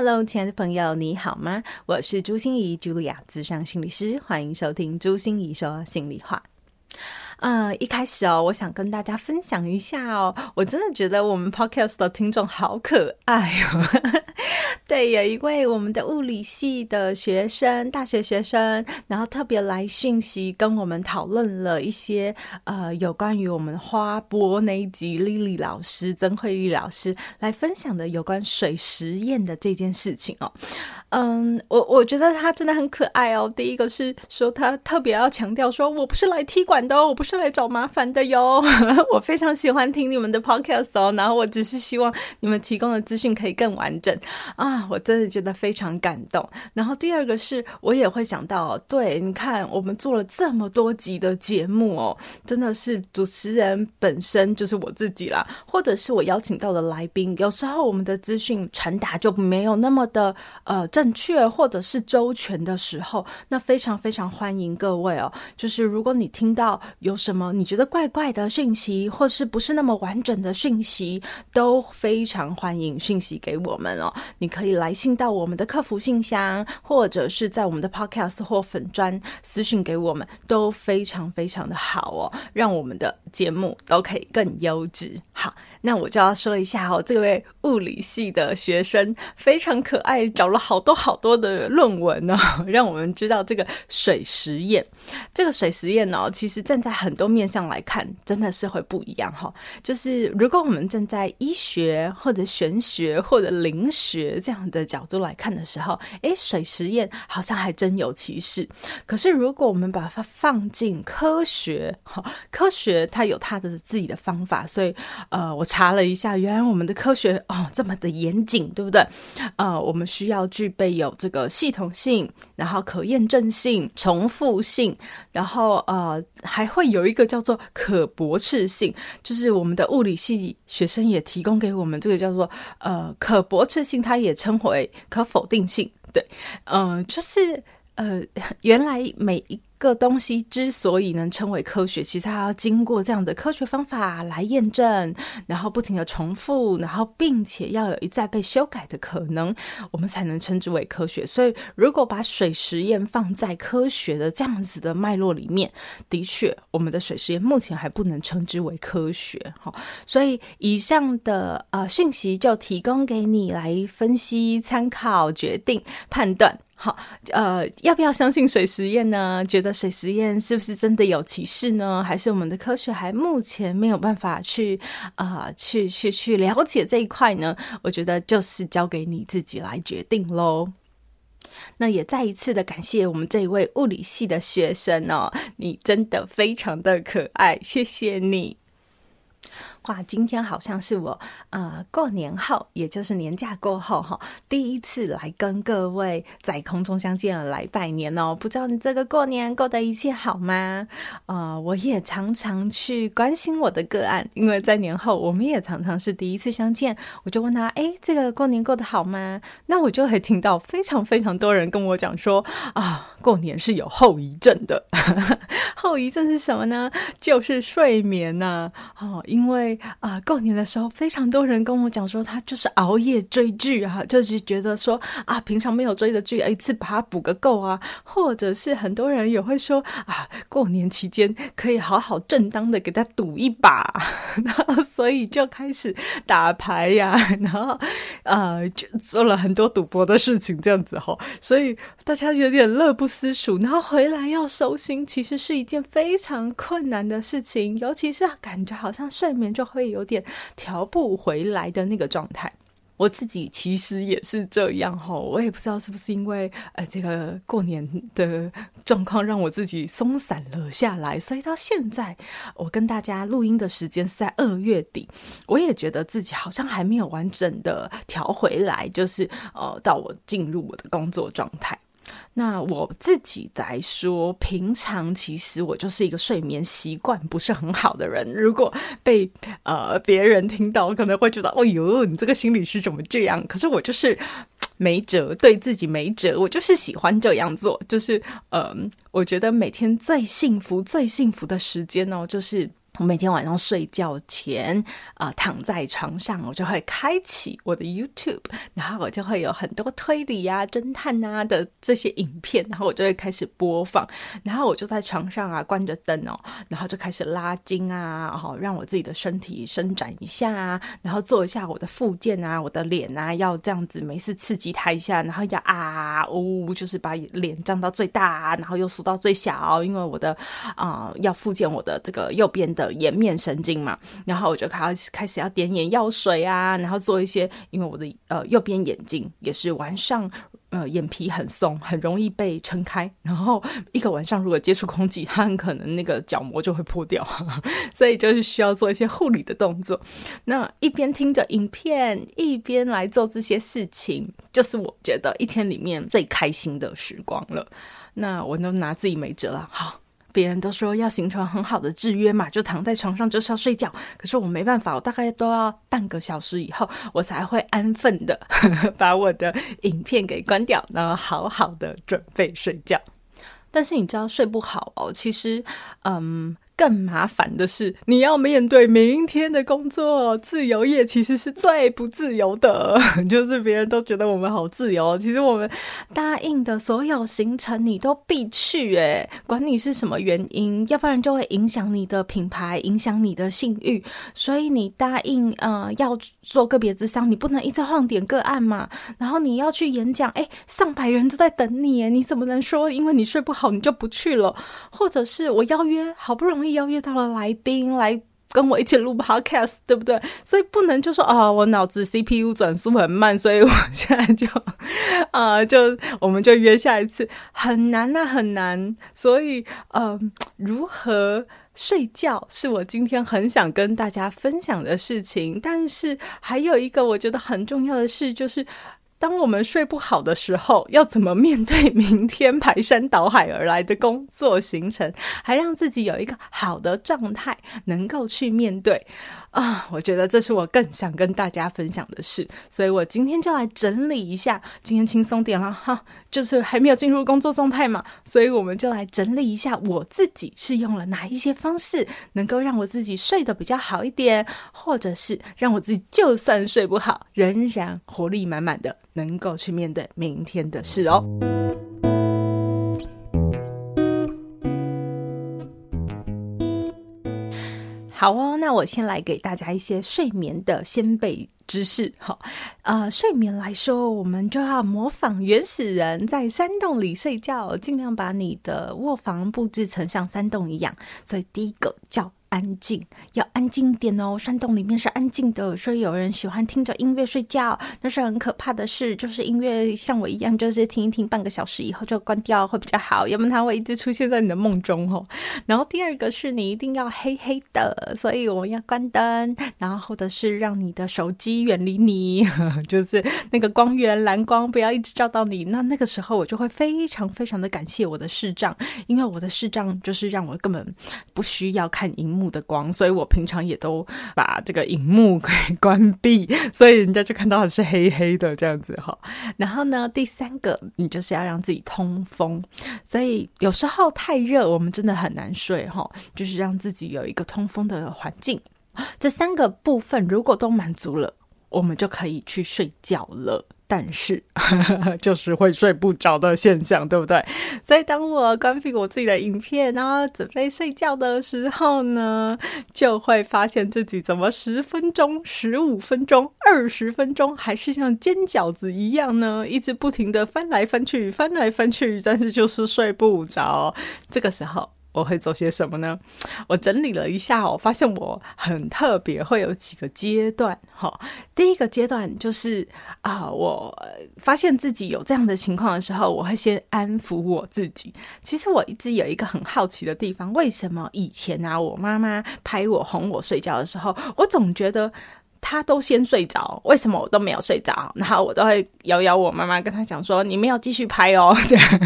Hello，亲爱的朋友，你好吗？我是朱心怡，茱莉亚，资深心理师，欢迎收听朱心怡说心里话。呃，一开始哦，我想跟大家分享一下哦，我真的觉得我们 Podcast 的听众好可爱哦。对，有一位我们的物理系的学生，大学学生，然后特别来讯息跟我们讨论了一些呃有关于我们花博那一集丽丽老师曾慧丽老师来分享的有关水实验的这件事情哦。嗯，我我觉得他真的很可爱哦。第一个是说他特别要强调说，我不是来踢馆的哦，我不是是来找麻烦的哟。我非常喜欢听你们的 podcast 哦，然后我只是希望你们提供的资讯可以更完整啊，我真的觉得非常感动。然后第二个是我也会想到，对，你看我们做了这么多集的节目哦，真的是主持人本身就是我自己啦，或者是我邀请到的来宾，有时候我们的资讯传达就没有那么的呃。正确或者是周全的时候，那非常非常欢迎各位哦。就是如果你听到有什么你觉得怪怪的讯息，或是不是那么完整的讯息，都非常欢迎讯息给我们哦。你可以来信到我们的客服信箱，或者是在我们的 Podcast 或粉专私讯给我们，都非常非常的好哦，让我们的节目都可以更优质。好。那我就要说一下哦，这位物理系的学生非常可爱，找了好多好多的论文呢，让我们知道这个水实验。这个水实验呢，其实站在很多面向来看，真的是会不一样哈。就是如果我们站在医学或者玄学或者灵学这样的角度来看的时候，诶，水实验好像还真有其事。可是如果我们把它放进科学，哈，科学它有它的自己的方法，所以呃，我。查了一下，原来我们的科学哦这么的严谨，对不对？呃，我们需要具备有这个系统性，然后可验证性、重复性，然后呃还会有一个叫做可驳斥性，就是我们的物理系学生也提供给我们这个叫做呃可驳斥性，它也称为可否定性。对，嗯、呃，就是呃 原来每一。个东西之所以能称为科学，其实它要经过这样的科学方法来验证，然后不停的重复，然后并且要有一再被修改的可能，我们才能称之为科学。所以，如果把水实验放在科学的这样子的脉络里面，的确，我们的水实验目前还不能称之为科学。哈，所以以上的呃讯息就提供给你来分析、参考、决定、判断。好，呃，要不要相信水实验呢？觉得水实验是不是真的有歧视呢？还是我们的科学还目前没有办法去啊、去去去了解这一块呢？我觉得就是交给你自己来决定喽。那也再一次的感谢我们这一位物理系的学生哦，你真的非常的可爱，谢谢你。哇，今天好像是我呃过年后，也就是年假过后哈，第一次来跟各位在空中相见来拜年哦。不知道你这个过年过得一切好吗？呃，我也常常去关心我的个案，因为在年后我们也常常是第一次相见，我就问他，哎，这个过年过得好吗？那我就会听到非常非常多人跟我讲说啊，过年是有后遗症的。后遗症是什么呢？就是睡眠呐、哦，因为啊、过年的时候，非常多人跟我讲说，他就是熬夜追剧啊，就是觉得说啊，平常没有追的剧，一次把它补个够啊，或者是很多人也会说啊，过年期间可以好好正当的给他赌一把，然后所以就开始打牌呀、然后呃，就做了很多赌博的事情，这样子哈，所以大家有点乐不思蜀，然后回来要收心，其实是一件非常困难的事情，尤其是感觉好像睡眠就会有点调不回来的那个状态。我自己其实也是这样哈，我也不知道是不是因为呃这个过年的状况让我自己松散了下来，所以到现在我跟大家录音的时间是在二月底，我也觉得自己好像还没有完整的调回来，就是呃到我进入我的工作状态。那我自己来说，平常其实我就是一个睡眠习惯不是很好的人。如果被呃别人听到，可能会觉得，哦哟，你这个心理师怎么这样？可是我就是 没辙，对自己没辙，我就是喜欢这样做。就是嗯、我觉得每天最幸福、最幸福的时间哦，就是。我每天晚上睡觉前，啊、躺在床上，我就会开启我的 YouTube，然后我就会有很多推理啊、侦探啊的这些影片，然后我就会开始播放，然后我就在床上啊，关着灯哦，然后就开始拉筋啊，然后让我自己的身体伸展一下啊，然后做一下我的复健啊，我的脸啊，要这样子没事刺激它一下，然后要啊呜、就是把脸张到最大，然后又缩到最小，因为我的啊、要复健我的这个右边的。颜面神经嘛，然后我就开始开始要点眼药水啊，然后做一些，因为我的呃右边眼睛也是晚上呃眼皮很松，很容易被撑开，然后一个晚上如果接触空气，它很可能那个角膜就会破掉，所以就是需要做一些护理的动作。那一边听着影片，一边来做这些事情，就是我觉得一天里面最开心的时光了。那我都拿自己没辙了，好。别人都说要形成很好的制约嘛，就躺在床上就是要睡觉。可是我没办法，我大概都要半个小时以后，我才会安分的 把我的影片给关掉，然后好好的准备睡觉。但是你知道睡不好哦，其实，嗯。更麻烦的是，你要面对明天的工作。自由业其实是最不自由的，就是别人都觉得我们好自由，其实我们答应的所有行程你都必去，诶，管你是什么原因，要不然就会影响你的品牌，影响你的信誉。所以你答应呃要做个别咨商，你不能一直晃点个案嘛。然后你要去演讲，诶，上百人都在等你，你怎么能说因为你睡不好你就不去了？或者是我邀约好不容易。邀约到了来宾来跟我一起录 podcast，对不对？所以不能就说啊、哦，我脑子 CPU 转速很慢，所以我现在就啊、就我们就约下一次，很难呐、啊，很难。所以，嗯、如何睡觉是我今天很想跟大家分享的事情。但是还有一个我觉得很重要的事就是。当我们睡不好的时候，要怎么面对明天排山倒海而来的工作行程，还让自己有一个好的状态，能够去面对。啊，我觉得这是我更想跟大家分享的事，所以我今天就来整理一下。今天轻松点了哈，就是还没有进入工作状态嘛，所以我们就来整理一下我自己是用了哪一些方式，能够让我自己睡得比较好一点，或者是让我自己就算睡不好，仍然活力满满的，能够去面对明天的事哦。好哦，那我先来给大家一些睡眠的先辈知识。好，呃，睡眠来说，我们就要模仿原始人在山洞里睡觉，尽量把你的卧房布置成像山洞一样。所以第一个叫。安静，要安静一点哦。山洞里面是安静的，所以有人喜欢听着音乐睡觉，那是很可怕的事。就是音乐像我一样，就是听一听，半个小时以后就关掉会比较好，要不然它会一直出现在你的梦中哦。然后第二个是你一定要黑黑的，所以我们要关灯，然后或者是让你的手机远离你，就是那个光源蓝光不要一直照到你。那那个时候我就会非常非常的感谢我的视障，因为我的视障就是让我根本不需要看荧幕的光，所以我平常也都把这个荧幕给关闭，所以人家就看到是黑黑的这样子哈。然后呢，第三个，你就是要让自己通风，所以有时候太热，我们真的很难睡哈，就是让自己有一个通风的环境。这三个部分如果都满足了，我们就可以去睡觉了。但是，就是会睡不着的现象，对不对？所以当我关闭我自己的影片，然后准备睡觉的时候呢，就会发现自己怎么十分钟、十五分钟、二十分钟，还是像煎饺子一样呢，一直不停的翻来翻去、翻来翻去，但是就是睡不着。这个时候。我会做些什么呢？我整理了一下，我发现我很特别，会有几个阶段。哈，第一个阶段就是啊，我发现自己有这样的情况的时候，我会先安抚我自己。其实我一直有一个很好奇的地方，为什么以前啊，我妈妈拍我哄我睡觉的时候，我总觉得他都先睡着，为什么我都没有睡着？然后我都会摇摇我妈妈，跟他讲说：“你们要继续拍哦。”这样，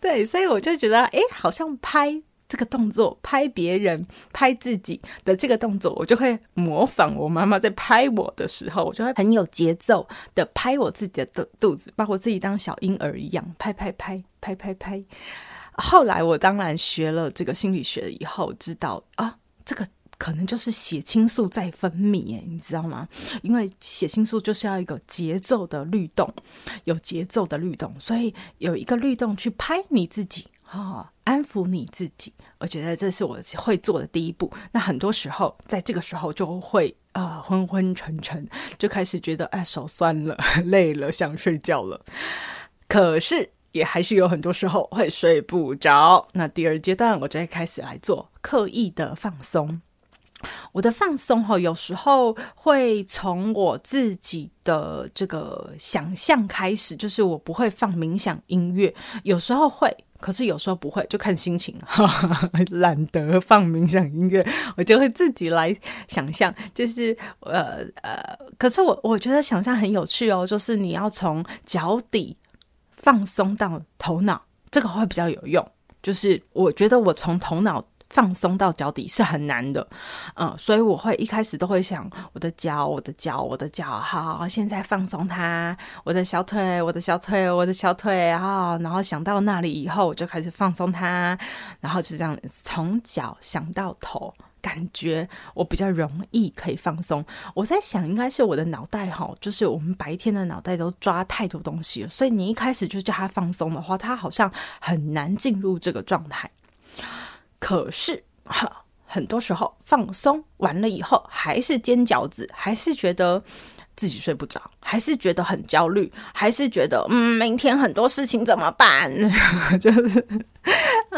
对，所以我就觉得，哎，好像拍这个动作，拍别人、拍自己的这个动作，我就会模仿我妈妈在拍我的时候，我就会很有节奏的拍我自己的肚肚子，把我自己当小婴儿一样拍拍拍拍拍拍。后来我当然学了这个心理学以后，知道啊，这个。可能就是血清素在分泌，哎，你知道吗？因为血清素就是要一个节奏的律动，有节奏的律动，所以有一个律动去拍你自己啊、安抚你自己。我觉得这是我会做的第一步。那很多时候，在这个时候就会啊、呃、昏昏沉沉，就开始觉得哎手酸了、累了、想睡觉了。可是也还是有很多时候会睡不着。那第二阶段，我就会开始来做刻意的放松。我的放松哈，有时候会从我自己的这个想象开始，就是我不会放冥想音乐，有时候会，可是有时候不会，就看心情。懒得放冥想音乐，我就会自己来想象，就是呃呃，可是我我觉得想象很有趣哦，就是你要从脚底放松到头脑，这个会比较有用。就是我觉得我从头脑。放松到脚底是很难的，嗯，所以我会一开始都会想我的脚，我的脚，我的脚，好，现在放松它，我的小腿，我的小腿，我的小腿，好，然后想到那里以后，我就开始放松它，然后就这样从脚想到头，感觉我比较容易可以放松。我在想，应该是我的脑袋哈，就是我们白天的脑袋都抓太多东西了，所以你一开始就叫他放松的话，他好像很难进入这个状态。可是，很多时候放松完了以后，还是煎饺子，还是觉得自己睡不着，还是觉得很焦虑，还是觉得嗯，明天很多事情怎么办？就是。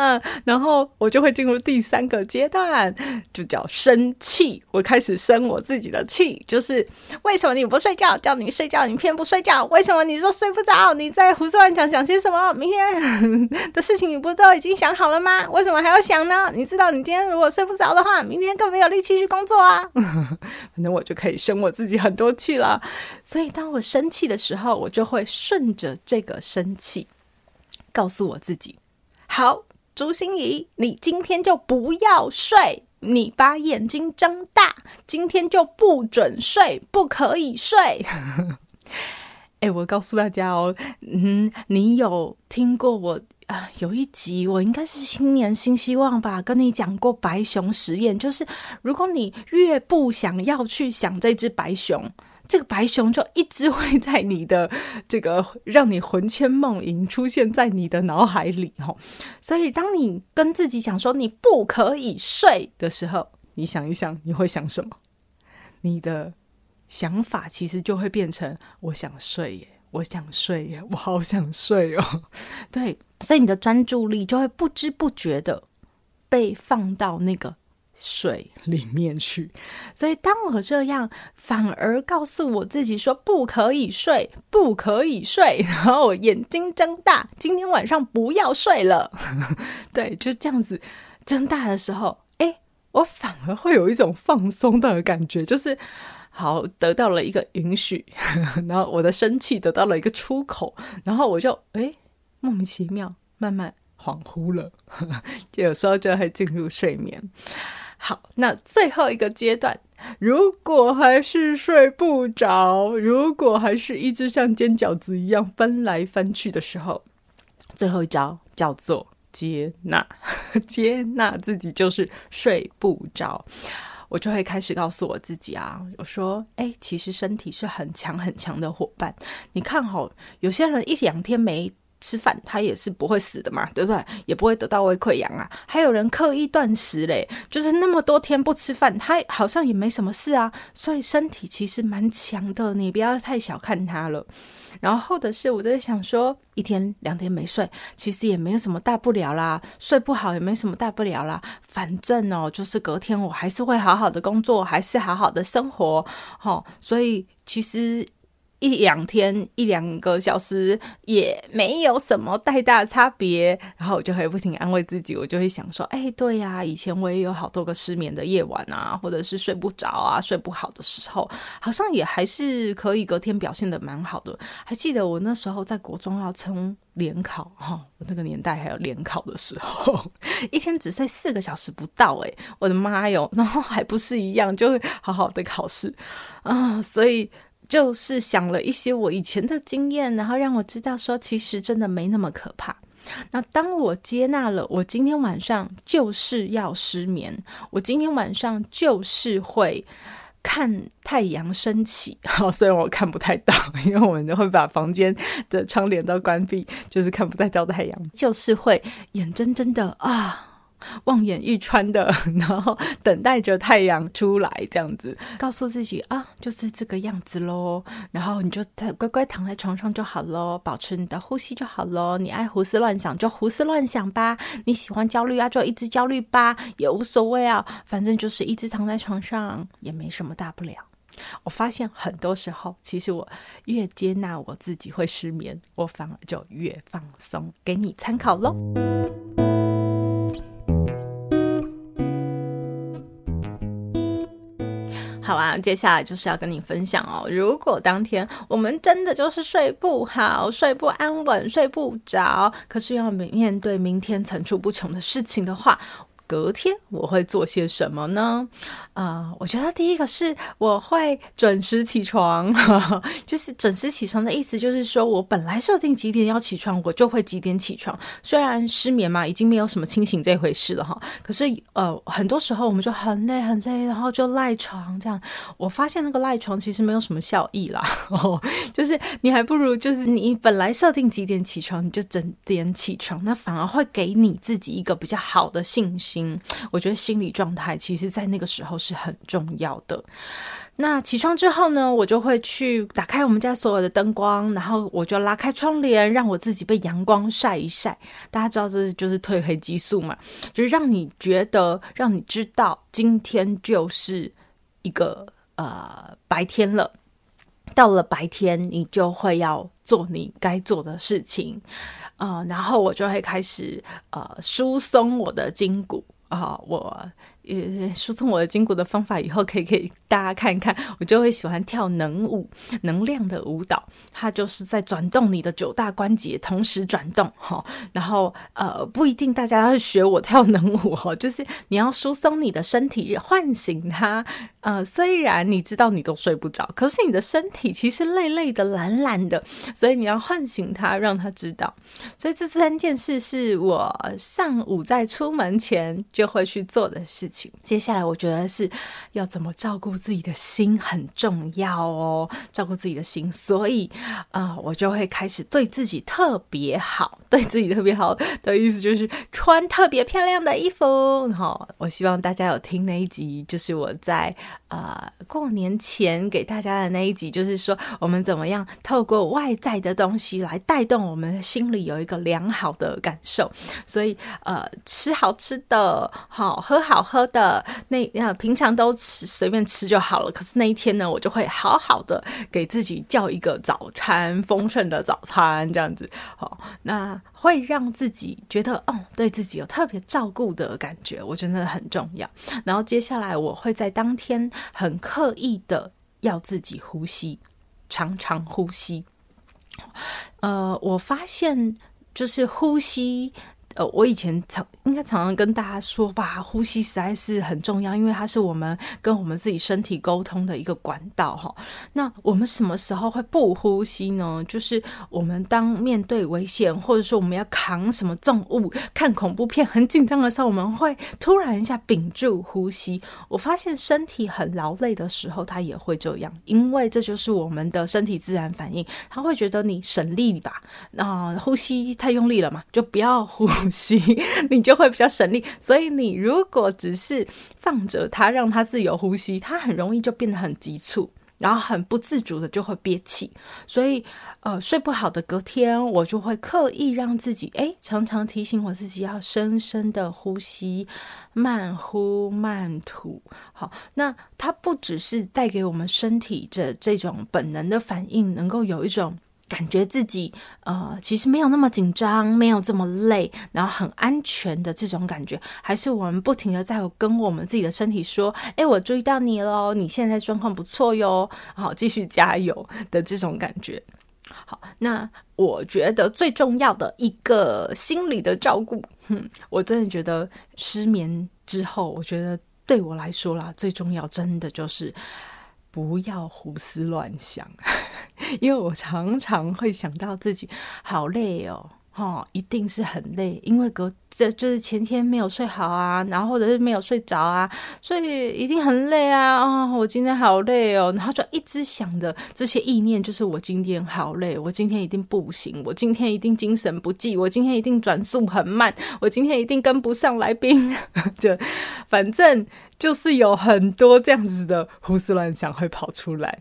嗯，然后我就会进入第三个阶段，就叫生气。我开始生我自己的气，就是为什么你不睡觉？叫你睡觉，你偏不睡觉。为什么你说睡不着？你在胡思乱想，想些什么？明天 的事情你不都已经想好了吗？为什么还要想呢？你知道，你今天如果睡不着的话，明天更没有力气去工作啊。反正我就可以生我自己很多气了。所以当我生气的时候，我就会顺着这个生气，告诉我自己。好，朱心怡，你今天就不要睡，你把眼睛睁大，今天就不准睡，不可以睡。哎、我告诉大家哦，嗯，你有听过我啊、有一集我应该是新年新希望吧，跟你讲过白熊实验，就是如果你越不想要去想这只白熊。这个白熊就一直会在你的这个让你魂牵梦萦，出现在你的脑海里哦。所以，当你跟自己讲说你不可以睡的时候，你想一想，你会想什么？你的想法其实就会变成我想睡耶，我想睡耶，我好想睡哦。对，所以你的专注力就会不知不觉的被放到那个。水里面去，所以当我这样反而告诉我自己说不可以睡，不可以睡，然后我眼睛睁大，今天晚上不要睡了。对，就这样子睁大的时候，哎，我反而会有一种放松的感觉，就是好得到了一个允许，然后我的生气得到了一个出口，然后我就哎莫名其妙慢慢恍惚了，就有时候就会进入睡眠。好，那最后一个阶段，如果还是睡不着，如果还是一直像煎饺子一样翻来翻去的时候，最后一招叫做接纳，接纳自己就是睡不着，我就会开始告诉我自己啊，我说，哎，其实身体是很强很强的伙伴，你看好，有些人一两天没。吃饭他也是不会死的嘛，对不对？也不会得到胃溃疡啊。还有人刻意断食嘞，就是那么多天不吃饭，他好像也没什么事啊。所以身体其实蛮强的，你不要太小看他了。然后或者是我在想说，一天两天没睡，其实也没有什么大不了啦，睡不好也没什么大不了啦。反正哦，就是隔天我还是会好好的工作，还是好好的生活。哦，所以其实。一两天一两个小时也没有什么太大差别，然后我就会不停安慰自己，我就会想说，哎，对呀，以前我也有好多个失眠的夜晚啊，或者是睡不着啊，睡不好的时候，好像也还是可以隔天表现得蛮好的。还记得我那时候在国中要冲联考哈，我那个年代还有联考的时候，一天只睡四个小时不到，哎，我的妈哟，然后还不是一样，就会好好的考试啊，所以。就是想了一些我以前的经验，然后让我知道说，其实真的没那么可怕。那当我接纳了，我今天晚上就是要失眠，我今天晚上就是会看太阳升起。好，虽然我看不太到，因为我们都会把房间的窗帘都关闭，就是看不太到太阳，就是会眼睁睁的啊。望眼欲穿的，然后等待着太阳出来，这样子告诉自己啊，就是这个样子喽。然后你就乖乖躺在床上就好喽，保持你的呼吸就好喽。你爱胡思乱想就胡思乱想吧，你喜欢焦虑啊就一直焦虑吧，也无所谓啊，反正就是一直躺在床上也没什么大不了。我发现很多时候，其实我越接纳我自己会失眠，我反而就越放松。给你参考喽。好啊，接下来就是要跟你分享哦。如果当天我们真的就是睡不好、睡不安稳、睡不着，可是要面对明天层出不穷的事情的话。隔天我会做些什么呢？啊、我觉得第一个是我会准时起床，就是准时起床的意思，就是说我本来设定几点要起床，我就会几点起床。虽然失眠嘛，已经没有什么清醒这回事了哈，可是呃，很多时候我们就很累很累，然后就赖床这样。我发现那个赖床其实没有什么效益啦，哦，就是你还不如就是你本来设定几点起床，你就整点起床，那反而会给你自己一个比较好的信心。嗯，我觉得心理状态其实，在那个时候是很重要的。那起床之后呢，我就会去打开我们家所有的灯光，然后我就拉开窗帘，让我自己被阳光晒一晒。大家知道这就是褪黑激素嘛，就是让你觉得，让你知道今天就是一个呃白天了。到了白天，你就会要做你该做的事情。呃，然后我就会开始呃疏松我的筋骨啊、我。呃，疏通我的筋骨的方法，以后可以给大家看一看。我就会喜欢跳能舞，能量的舞蹈，它就是在转动你的九大关节，同时转动哈。然后呃，不一定大家要学我跳能舞哦，就是你要疏松你的身体，唤醒它。呃，虽然你知道你都睡不着，可是你的身体其实累累的、懒懒的，所以你要唤醒它，让它知道。所以这三件事是我上午在出门前就会去做的事情。接下来，我觉得是要怎么照顾自己的心很重要哦，照顾自己的心，所以啊、我就会开始对自己特别好，对自己特别好的意思就是穿特别漂亮的衣服。好，我希望大家有听那一集，就是我在呃过年前给大家的那一集，就是说我们怎么样透过外在的东西来带动我们心里有一个良好的感受。所以呃，吃好吃的，好喝好喝。的那那平常都吃随便吃就好了，可是那一天呢，我就会好好的给自己叫一个早餐，丰盛的早餐这样子，好，那会让自己觉得哦，对自己有特别照顾的感觉，我真的很重要。然后接下来我会在当天很刻意的要自己呼吸，常常呼吸。呃，我发现就是呼吸。呃，我以前常应该常常跟大家说吧，呼吸实在是很重要，因为它是我们跟我们自己身体沟通的一个管道哈。那我们什么时候会不呼吸呢？就是我们当面对危险，或者说我们要扛什么重物、看恐怖片很紧张的时候，我们会突然一下屏住呼吸。我发现身体很劳累的时候，它也会这样，因为这就是我们的身体自然反应，它会觉得你省力吧？那、呼吸太用力了嘛，就不要呼。呼吸，你就会比较省力。所以你如果只是放着它，让它自由呼吸，它很容易就变得很急促。然后很不自主的就会憋气，所以呃睡不好的隔天，我就会刻意让自己诶常常提醒我自己要深深的呼吸，慢呼慢吐。好，那它不只是带给我们身体的这种本能的反应，能够有一种。感觉自己呃，其实没有那么紧张，没有这么累，然后很安全的这种感觉，还是我们不停的在跟我们自己的身体说：“哎，我注意到你喽，你现在状况不错哟，好，继续加油的这种感觉。”好，那我觉得最重要的一个心理的照顾，哼，我真的觉得失眠之后，我觉得对我来说啦，最重要真的就是。不要胡思乱想，因为我常常会想到自己好累哦，哦，一定是很累，因为隔这就是前天没有睡好啊，然后或者是没有睡着啊，所以一定很累啊，哦，我今天好累哦，然后就一直想的这些意念，就是我今天好累，我今天一定不行，我今天一定精神不济，我今天一定转速很慢，我今天一定跟不上来宾，就反正。就是有很多这样子的胡思乱想会跑出来。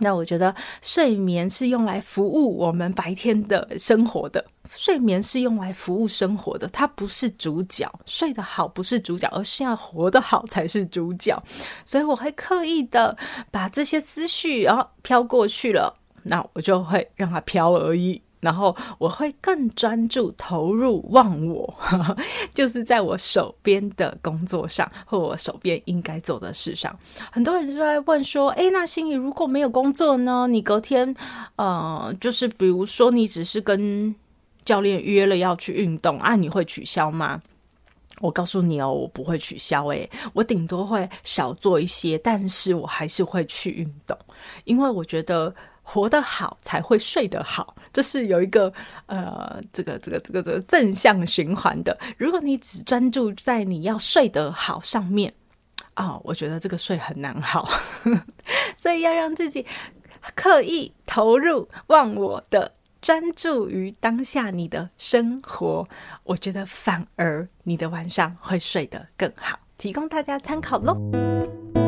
那我觉得睡眠是用来服务我们白天的生活的，睡眠是用来服务生活的，它不是主角。睡得好不是主角，而是要活得好才是主角。所以我会刻意的把这些思绪，然后飘过去了，那我就会让它飘而已。然后我会更专注投入忘我，就是在我手边的工作上，或我手边应该做的事上。很多人就在问说：“诶，那心怡如果没有工作呢？你隔天，呃，就是比如说你只是跟教练约了要去运动啊，你会取消吗？”我告诉你哦，我不会取消。诶，我顶多会少做一些，但是我还是会去运动，因为我觉得。活得好才会睡得好，这是有一个呃，这个这个这个这个正向循环的。如果你只专注在你要睡得好上面啊，我觉得这个睡很难好，所以要让自己刻意投入忘我的，专注于当下你的生活，我觉得反而你的晚上会睡得更好，提供大家参考喽。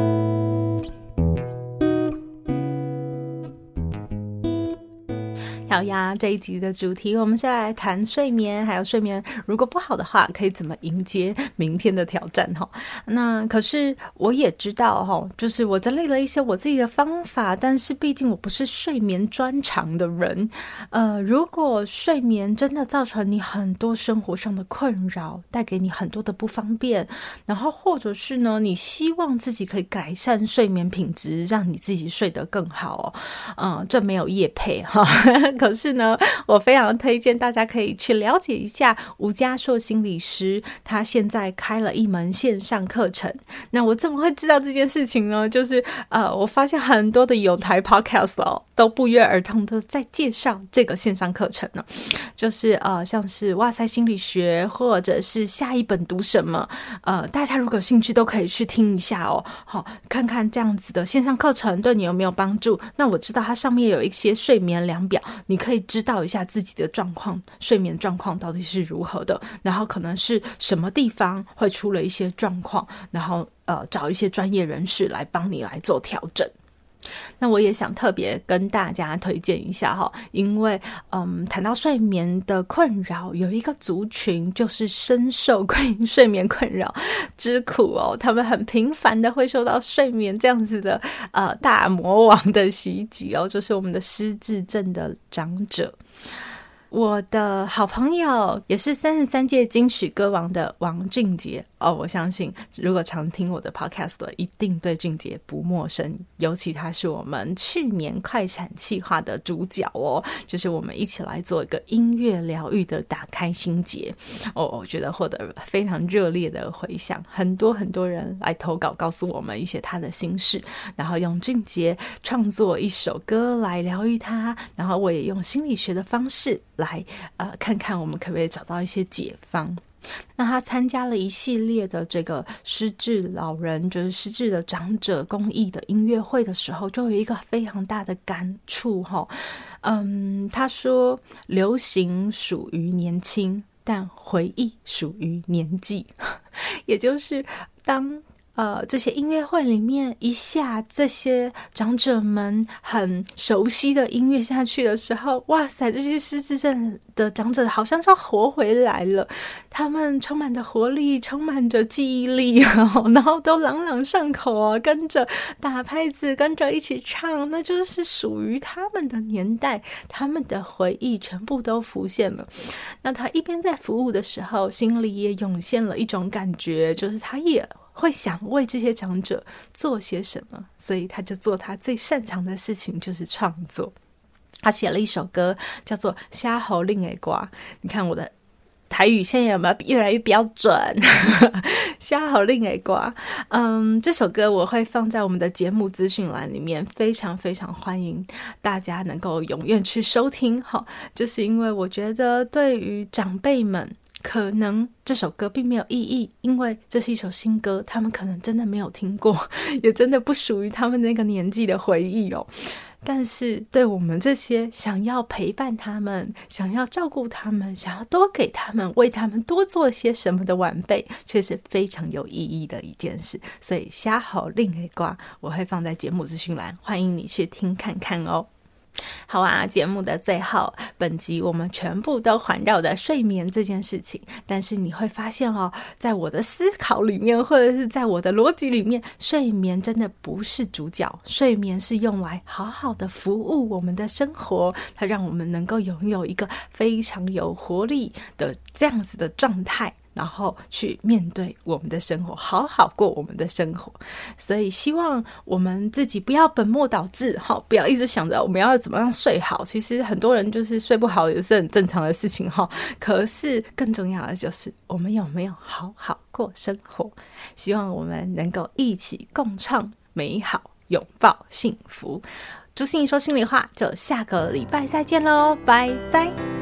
好呀，这一集的主题我们先来谈睡眠，还有睡眠如果不好的话，可以怎么迎接明天的挑战哈。那可是我也知道哈，就是我整理了一些我自己的方法，但是毕竟我不是睡眠专长的人。呃，如果睡眠真的造成你很多生活上的困扰，带给你很多的不方便，然后或者是呢，你希望自己可以改善睡眠品质，让你自己睡得更好哦。嗯，这没有业配哈。可是呢，我非常推荐大家可以去了解一下吴家硕心理师，他现在开了一门线上课程。那我怎么会知道这件事情呢？就是呃，我发现很多的有台 podcast 哦，都不约而同的在介绍这个线上课程呢。就是呃，像是哇塞心理学，或者是下一本读什么，呃，大家如果有兴趣都可以去听一下哦。好，看看这样子的线上课程对你有没有帮助？那我知道它上面有一些睡眠量表。你可以知道一下自己的状况，睡眠状况到底是如何的，然后可能是什么地方会出了一些状况，然后呃找一些专业人士来帮你来做调整。那我也想特别跟大家推荐一下哈，因为嗯谈到睡眠的困扰，有一个族群就是深受困睡眠困扰之苦哦，他们很频繁的会受到睡眠这样子的呃大魔王的袭击哦，就是我们的失智症的长者。我的好朋友也是三十三届金曲歌王的王俊杰哦，我相信如果常听我的 podcast 的，一定对俊杰不陌生。尤其他是我们去年快闪企划的主角哦，就是我们一起来做一个音乐疗愈的打开心结哦，我觉得获得非常热烈的回响，很多很多人来投稿告诉我们一些他的心事，然后用俊杰创作一首歌来疗愈他，然后我也用心理学的方式。来，呃，看看我们可不可以找到一些解方。那他参加了一系列的这个失智老人，就是失智的长者公益的音乐会的时候，就有一个非常大的感触哈。嗯，他说：“流行属于年轻，但回忆属于年纪。”也就是当呃，这些音乐会里面一下这些长者们很熟悉的音乐下去的时候，哇塞，这些失智症的长者好像就活回来了，他们充满着活力，充满着记忆力，然后，然后都朗朗上口啊，跟着打拍子，跟着一起唱，那就是属于他们的年代，他们的回忆全部都浮现了。那他一边在服务的时候，心里也涌现了一种感觉，就是他也。会想为这些长者做些什么，所以他就做他最擅长的事情，就是创作。他写了一首歌，叫做《虾猴令诶瓜》。你看我的台语现在有没有越来越标准？虾猴令诶瓜。嗯，这首歌我会放在我们的节目资讯栏里面，非常非常欢迎大家能够踊跃去收听。哈，就是因为我觉得对于长辈们。可能这首歌并没有意义，因为这是一首新歌，他们可能真的没有听过，也真的不属于他们那个年纪的回忆哦。但是对我们这些想要陪伴他们、想要照顾他们、想要多给他们、为他们多做些什么的晚辈，却是非常有意义的一件事。所以，虾猴令诶瓜，我会放在节目资讯栏，欢迎你去听看看哦。好啊，节目的最后，本集我们全部都环绕着睡眠这件事情。但是你会发现哦，在我的思考里面，或者是在我的逻辑里面，睡眠真的不是主角。睡眠是用来好好的服务我们的生活，它让我们能够拥有一个非常有活力的这样子的状态。然后去面对我们的生活，好好过我们的生活。所以希望我们自己不要本末倒置，哈，不要一直想着我们要怎么样睡好。其实很多人就是睡不好也是很正常的事情，哈。可是更重要的就是我们有没有好好过生活。希望我们能够一起共创美好，拥抱幸福。朱芯仪说心里话，就下个礼拜再见喽，拜拜。